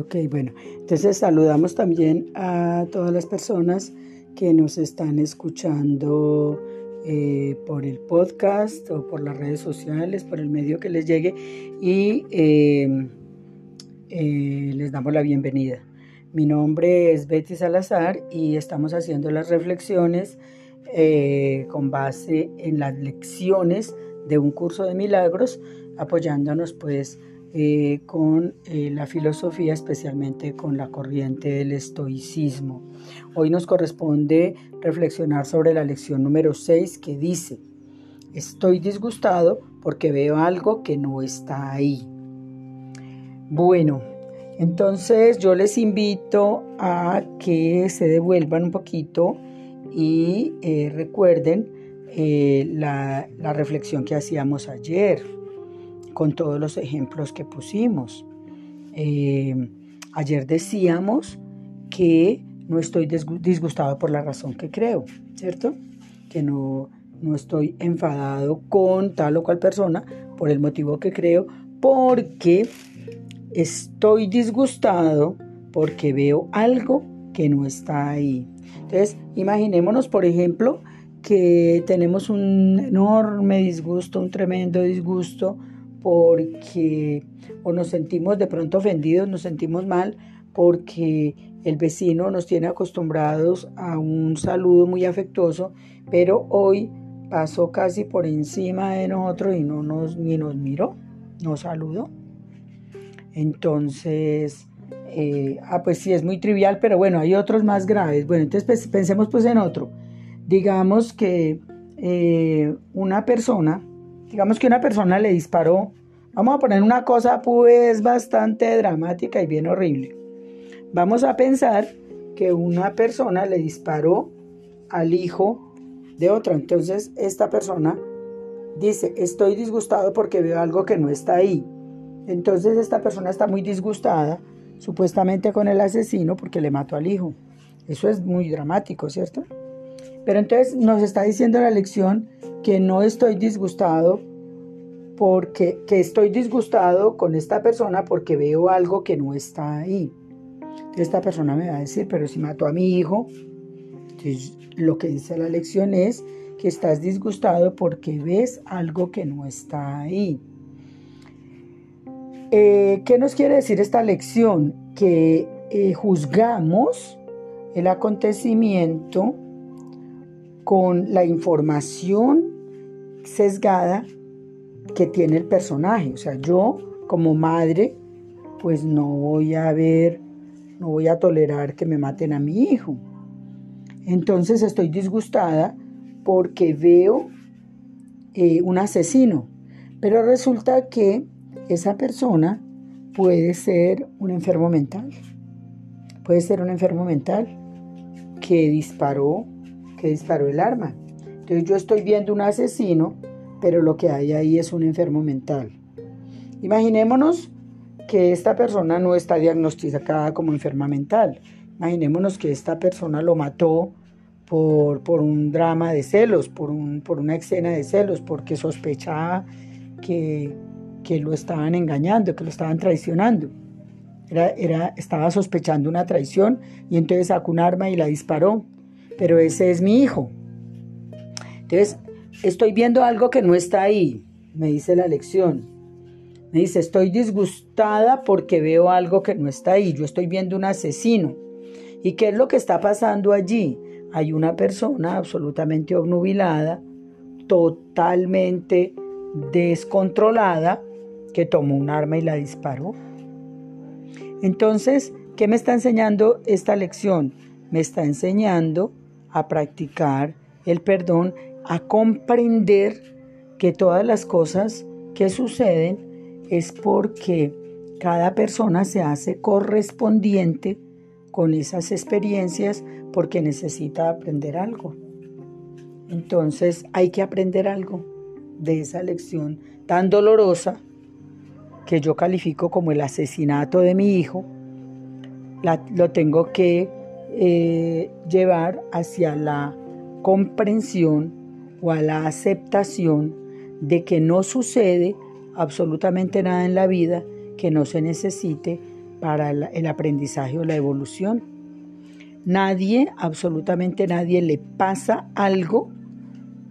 Ok, bueno. Entonces saludamos también a todas las personas que nos están escuchando eh, por el podcast o por las redes sociales, por el medio que les llegue y eh, eh, les damos la bienvenida. Mi nombre es Betty Salazar y estamos haciendo las reflexiones con base en las lecciones de un curso de milagros, apoyándonos pues eh, con eh, la filosofía, especialmente con la corriente del estoicismo. Hoy nos corresponde reflexionar sobre la lección número 6 que dice, estoy disgustado porque veo algo que no está ahí. Bueno, entonces yo les invito a que se devuelvan un poquito y eh, recuerden la reflexión que hacíamos ayer con todos los ejemplos que pusimos. Eh, ayer decíamos que no estoy disgustado por la razón que creo, ¿cierto? Que no, no estoy enfadado con tal o cual persona por el motivo que creo, porque estoy disgustado porque veo algo que no está ahí. Entonces, imaginémonos, por ejemplo, que tenemos un enorme disgusto, un tremendo disgusto porque o nos sentimos de pronto ofendidos, nos sentimos mal porque el vecino nos tiene acostumbrados a un saludo muy afectuoso, pero hoy pasó casi por encima de nosotros y no nos ni nos miró, nos saludó. Entonces, eh, ah, pues sí, es muy trivial, pero bueno, hay otros más graves. Bueno, entonces pues, pensemos pues en otro. Digamos que eh, una persona digamos que una persona le disparó, vamos a poner una cosa pues bastante dramática y bien horrible. Vamos a pensar que una persona le disparó al hijo de otra. Entonces esta persona dice, estoy disgustado porque veo algo que no está ahí. Entonces esta persona está muy disgustada, supuestamente con el asesino, porque le mató al hijo. Eso es muy dramático, ¿cierto? Pero entonces nos está diciendo la lección que no estoy disgustado porque que estoy disgustado con esta persona porque veo algo que no está ahí. esta persona me va a decir, pero si mató a mi hijo, entonces lo que dice la lección es que estás disgustado porque ves algo que no está ahí. Eh, ¿Qué nos quiere decir esta lección? Que eh, juzgamos el acontecimiento con la información sesgada que tiene el personaje. O sea, yo como madre, pues no voy a ver, no voy a tolerar que me maten a mi hijo. Entonces estoy disgustada porque veo eh, un asesino. Pero resulta que esa persona puede ser un enfermo mental. Puede ser un enfermo mental que disparó, que disparó el arma. Entonces yo estoy viendo un asesino pero lo que hay ahí es un enfermo mental. Imaginémonos que esta persona no está diagnosticada como enferma mental. Imaginémonos que esta persona lo mató por, por un drama de celos, por, un, por una escena de celos, porque sospechaba que, que lo estaban engañando, que lo estaban traicionando. Era, era, estaba sospechando una traición y entonces sacó un arma y la disparó. Pero ese es mi hijo. Entonces, Estoy viendo algo que no está ahí, me dice la lección. Me dice, estoy disgustada porque veo algo que no está ahí. Yo estoy viendo un asesino. ¿Y qué es lo que está pasando allí? Hay una persona absolutamente obnubilada, totalmente descontrolada, que tomó un arma y la disparó. Entonces, ¿qué me está enseñando esta lección? Me está enseñando a practicar el perdón a comprender que todas las cosas que suceden es porque cada persona se hace correspondiente con esas experiencias porque necesita aprender algo. Entonces hay que aprender algo de esa lección tan dolorosa que yo califico como el asesinato de mi hijo. lo tengo que eh, llevar hacia la comprensión o a la aceptación de que no sucede absolutamente nada en la vida que no se necesite para el aprendizaje o la evolución. Nadie, absolutamente nadie, le pasa algo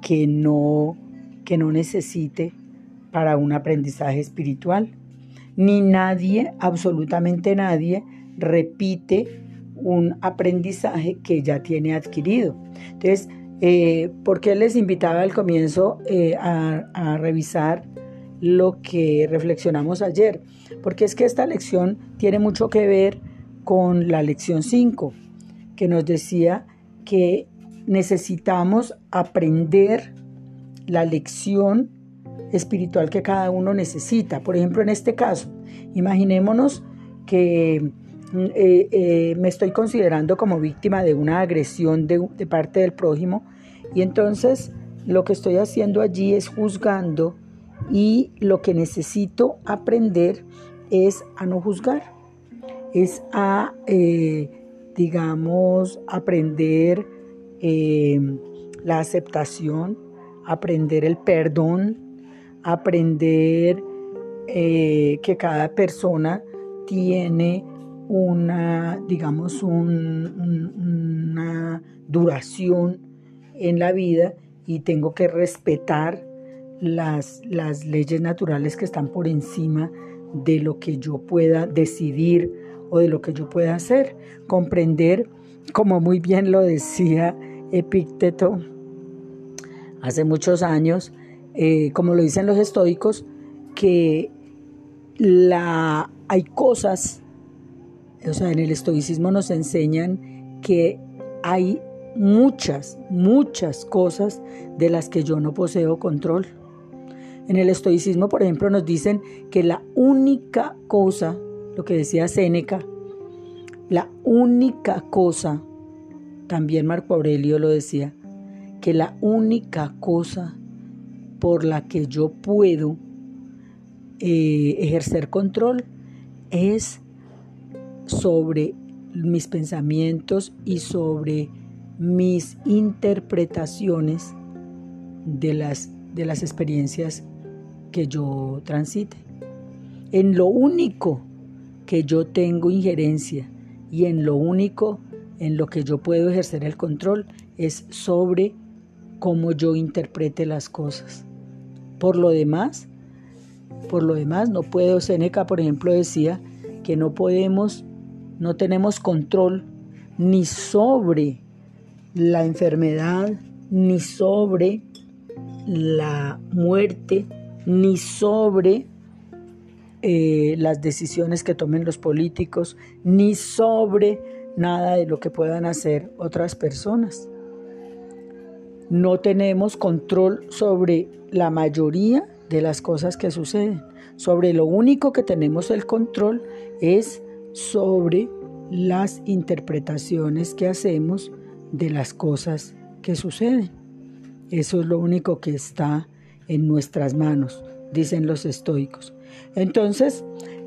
que no, que no necesite para un aprendizaje espiritual. Ni nadie, absolutamente nadie, repite un aprendizaje que ya tiene adquirido. Entonces, eh, ¿por qué les invitaba al comienzo eh, a, a revisar lo que reflexionamos ayer? Porque es que esta lección tiene mucho que ver con la lección 5, que nos decía que necesitamos aprender la lección espiritual que cada uno necesita. Por ejemplo, en este caso, imaginémonos que eh, eh, me estoy considerando como víctima de una agresión de, parte del prójimo y entonces lo que estoy haciendo allí es juzgando y lo que necesito aprender es a no juzgar, es a, eh, digamos, aprender la aceptación, aprender el perdón, aprender que cada persona tiene una, digamos, una duración en la vida y tengo que respetar las, las leyes naturales que están por encima de lo que yo pueda decidir o de lo que yo pueda hacer. Comprender, como muy bien lo decía Epícteto hace muchos años, eh, como lo dicen los estoicos, que la, hay cosas o sea, en el estoicismo nos enseñan que hay muchas, muchas cosas de las que yo no poseo control. En el estoicismo, por ejemplo, nos dicen que la única cosa, lo que decía Séneca, la única cosa, también Marco Aurelio lo decía, que la única cosa por la que yo puedo eh, ejercer control es sobre mis pensamientos y sobre mis interpretaciones de las, de las experiencias que yo transite. En lo único que yo tengo injerencia y en lo único en lo que yo puedo ejercer el control es sobre cómo yo interprete las cosas. Por lo demás, por lo demás no puedo, Seneca por ejemplo decía que no podemos no tenemos control ni sobre la enfermedad, ni sobre la muerte, ni sobre eh, las decisiones que tomen los políticos, ni sobre nada de lo que puedan hacer otras personas. No tenemos control sobre la mayoría de las cosas que suceden. Sobre lo único que tenemos el control es sobre las interpretaciones que hacemos de las cosas que suceden. Eso es lo único que está en nuestras manos, dicen los estoicos. Entonces,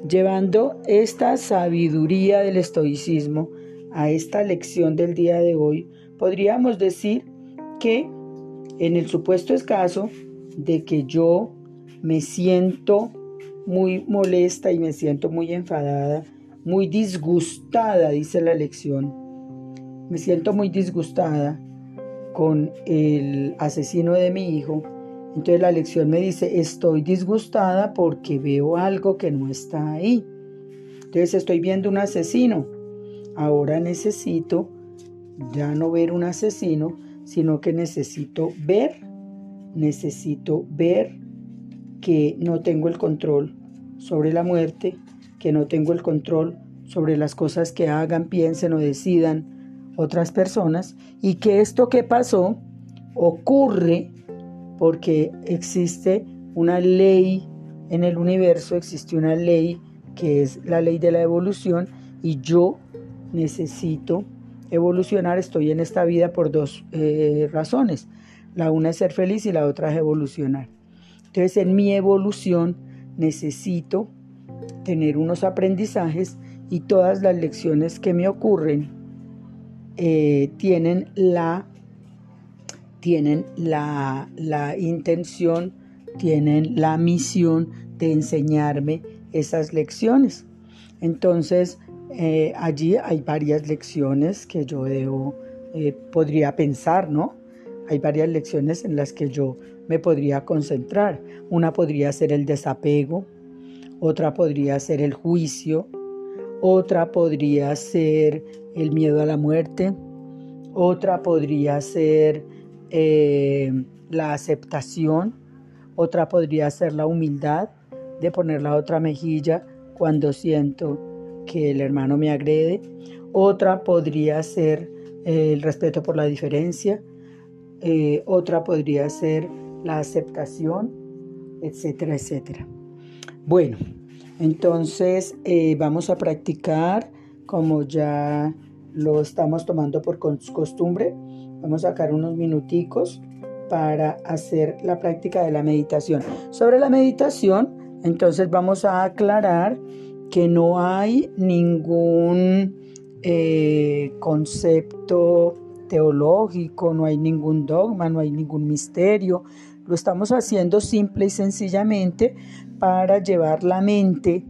llevando esta sabiduría del estoicismo a esta lección del día de hoy, podríamos decir que en el supuesto escaso de que yo me siento muy molesta y me siento muy enfadada muy disgustada, dice la lección. Me siento muy disgustada con el asesino de mi hijo. Entonces la lección me dice, estoy disgustada porque veo algo que no está ahí. Entonces estoy viendo un asesino. Ahora necesito ya no ver un asesino, sino que necesito ver, necesito ver que no tengo el control sobre la muerte, que no tengo el control sobre las cosas que hagan, piensen o decidan otras personas y que esto que pasó ocurre porque existe una ley en el universo, existe una ley que es la ley de la evolución y yo necesito evolucionar, estoy en esta vida por dos eh, razones. La una es ser feliz y la otra es evolucionar. Entonces en mi evolución necesito tener unos aprendizajes y todas las lecciones que me ocurren eh, tienen la tienen la, la intención, tienen la misión de enseñarme esas lecciones. Entonces, eh, allí hay varias lecciones que yo debo, eh, podría pensar, ¿no? Hay varias lecciones en las que yo me podría concentrar. Una podría ser el desapego, otra podría ser el juicio, otra podría ser el miedo a la muerte, otra podría ser eh, la aceptación, otra podría ser la humildad de poner la otra mejilla cuando siento que el hermano me agrede, otra podría ser eh, el respeto por la diferencia, eh, otra podría ser la aceptación, etcétera, etcétera. Bueno, entonces vamos a practicar como ya lo estamos tomando por costumbre. Vamos a sacar unos minuticos para hacer la práctica de la meditación. Sobre la meditación, entonces vamos a aclarar que no hay ningún eh, concepto teológico, no hay ningún dogma, no hay ningún misterio. Lo estamos haciendo simple y sencillamente para llevar la mente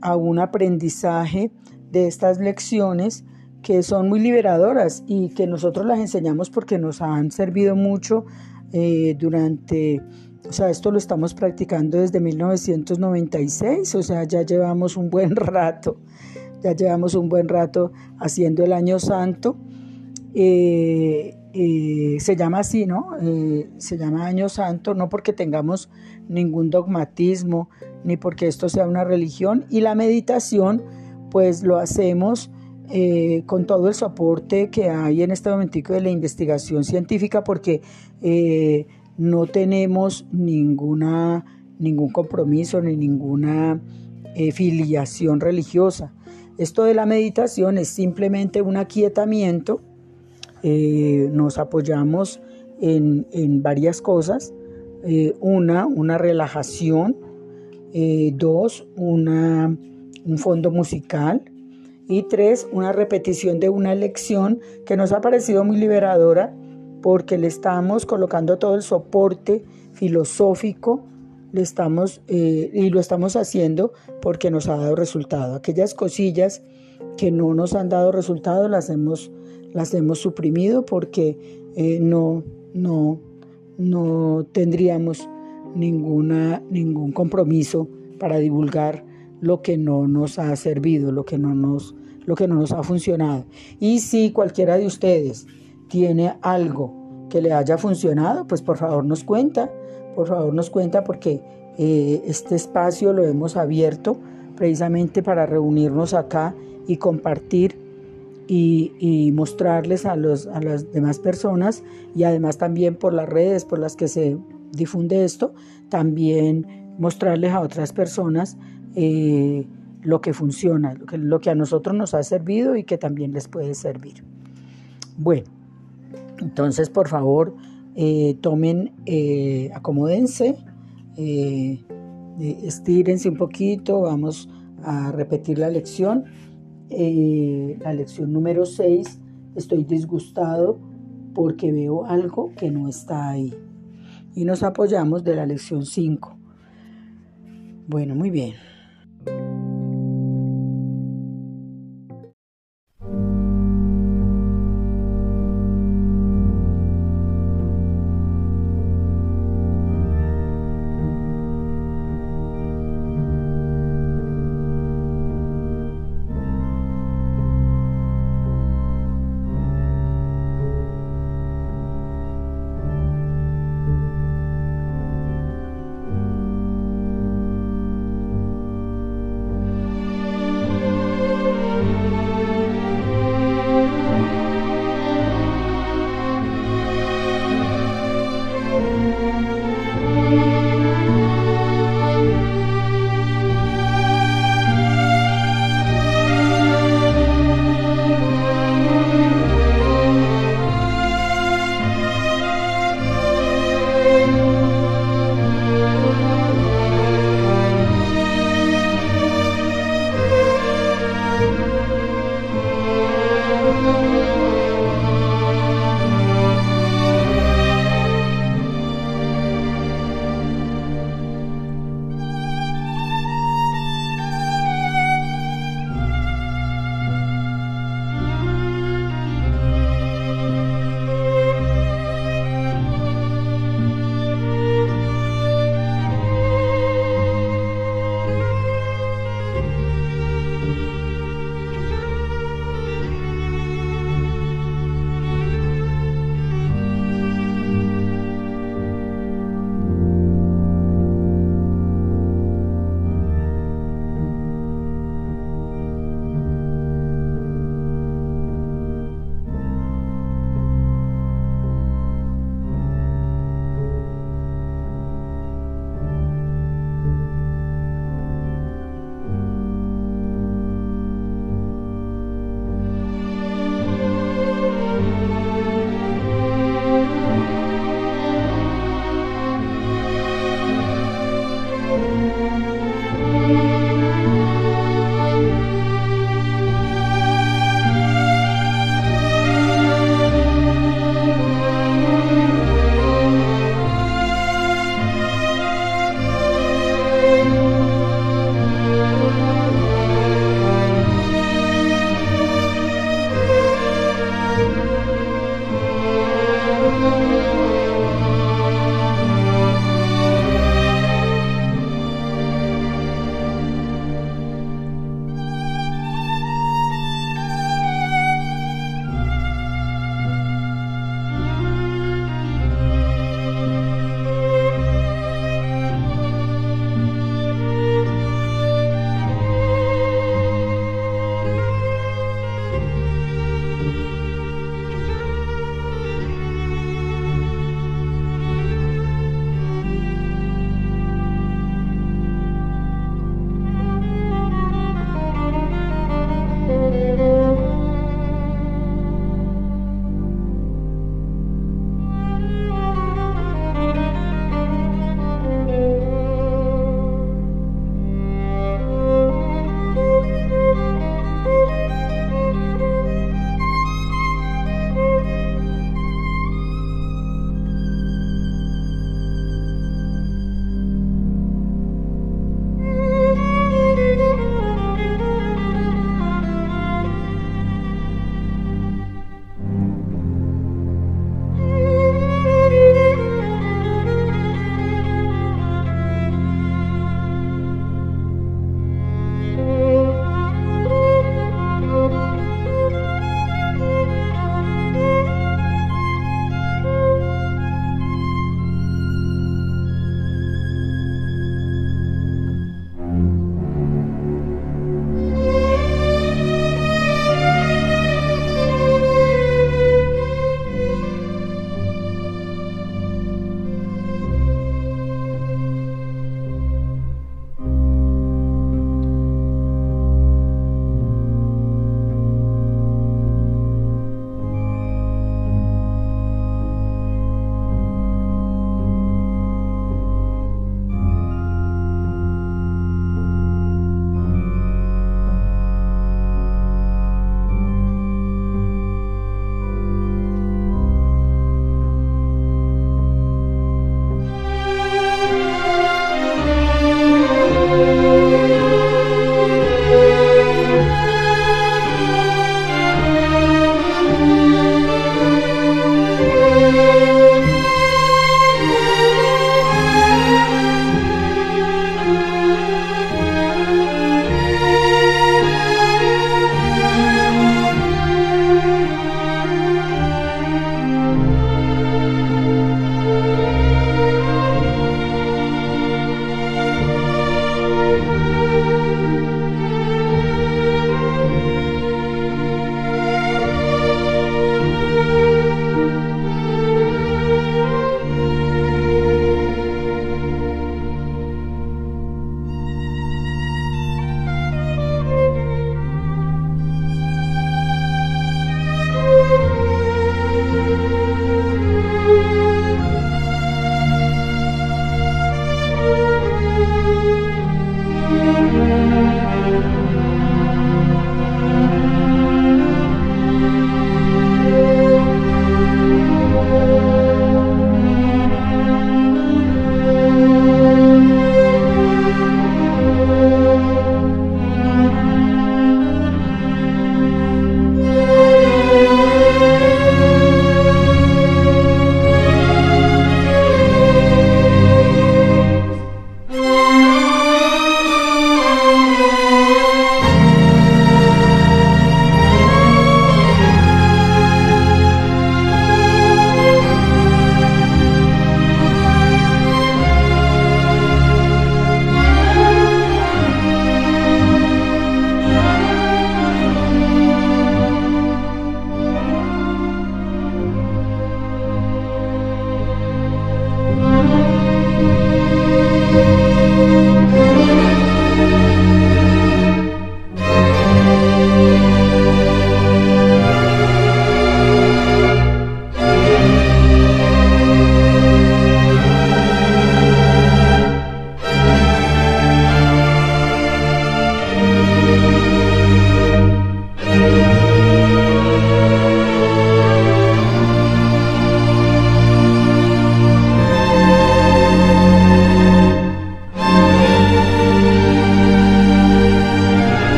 a un aprendizaje de estas lecciones que son muy liberadoras y que nosotros las enseñamos porque nos han servido mucho eh, durante, o sea, esto lo estamos practicando desde 1996, o sea, ya llevamos un buen rato, ya llevamos un buen rato haciendo el año santo. Eh, eh, se llama así, ¿no? se llama Año Santo, no porque tengamos ningún dogmatismo, ni porque esto sea una religión, y la meditación, pues lo hacemos eh, con todo el soporte que hay en este momentico de la investigación científica porque eh, no tenemos ninguna, ningún compromiso ni ninguna eh, filiación religiosa. Esto de la meditación es simplemente un aquietamiento. Nos apoyamos en, en varias cosas. una, una relajación. dos, una, un fondo musical y tres, una repetición de una lección que nos ha parecido muy liberadora porque le estamos colocando todo el soporte filosófico le estamos, eh, y lo estamos haciendo porque nos ha dado resultado. Aquellas cosillas que no nos han dado resultado las hemos, las hemos suprimido porque eh, no, no, no tendríamos ninguna, ningún compromiso para divulgar lo que no nos ha servido, lo que no nos, lo que no nos ha funcionado. Y si cualquiera de ustedes tiene algo que le haya funcionado, pues por favor nos cuenta, por favor nos cuenta porque eh, este espacio lo hemos abierto precisamente para reunirnos acá y compartir y, mostrarles a, los, a las demás personas y además también por las redes por las que se difunde esto, también mostrarles a otras personas eh, lo que funciona, lo que, lo que, a nosotros nos ha servido y que también les puede servir. Bueno, entonces por favor eh, tomen, eh, acomódense, estírense un poquito, vamos a repetir la lección. La lección número 6, estoy disgustado porque veo algo que no está ahí. Y nos apoyamos de la lección 5. Bueno, muy bien.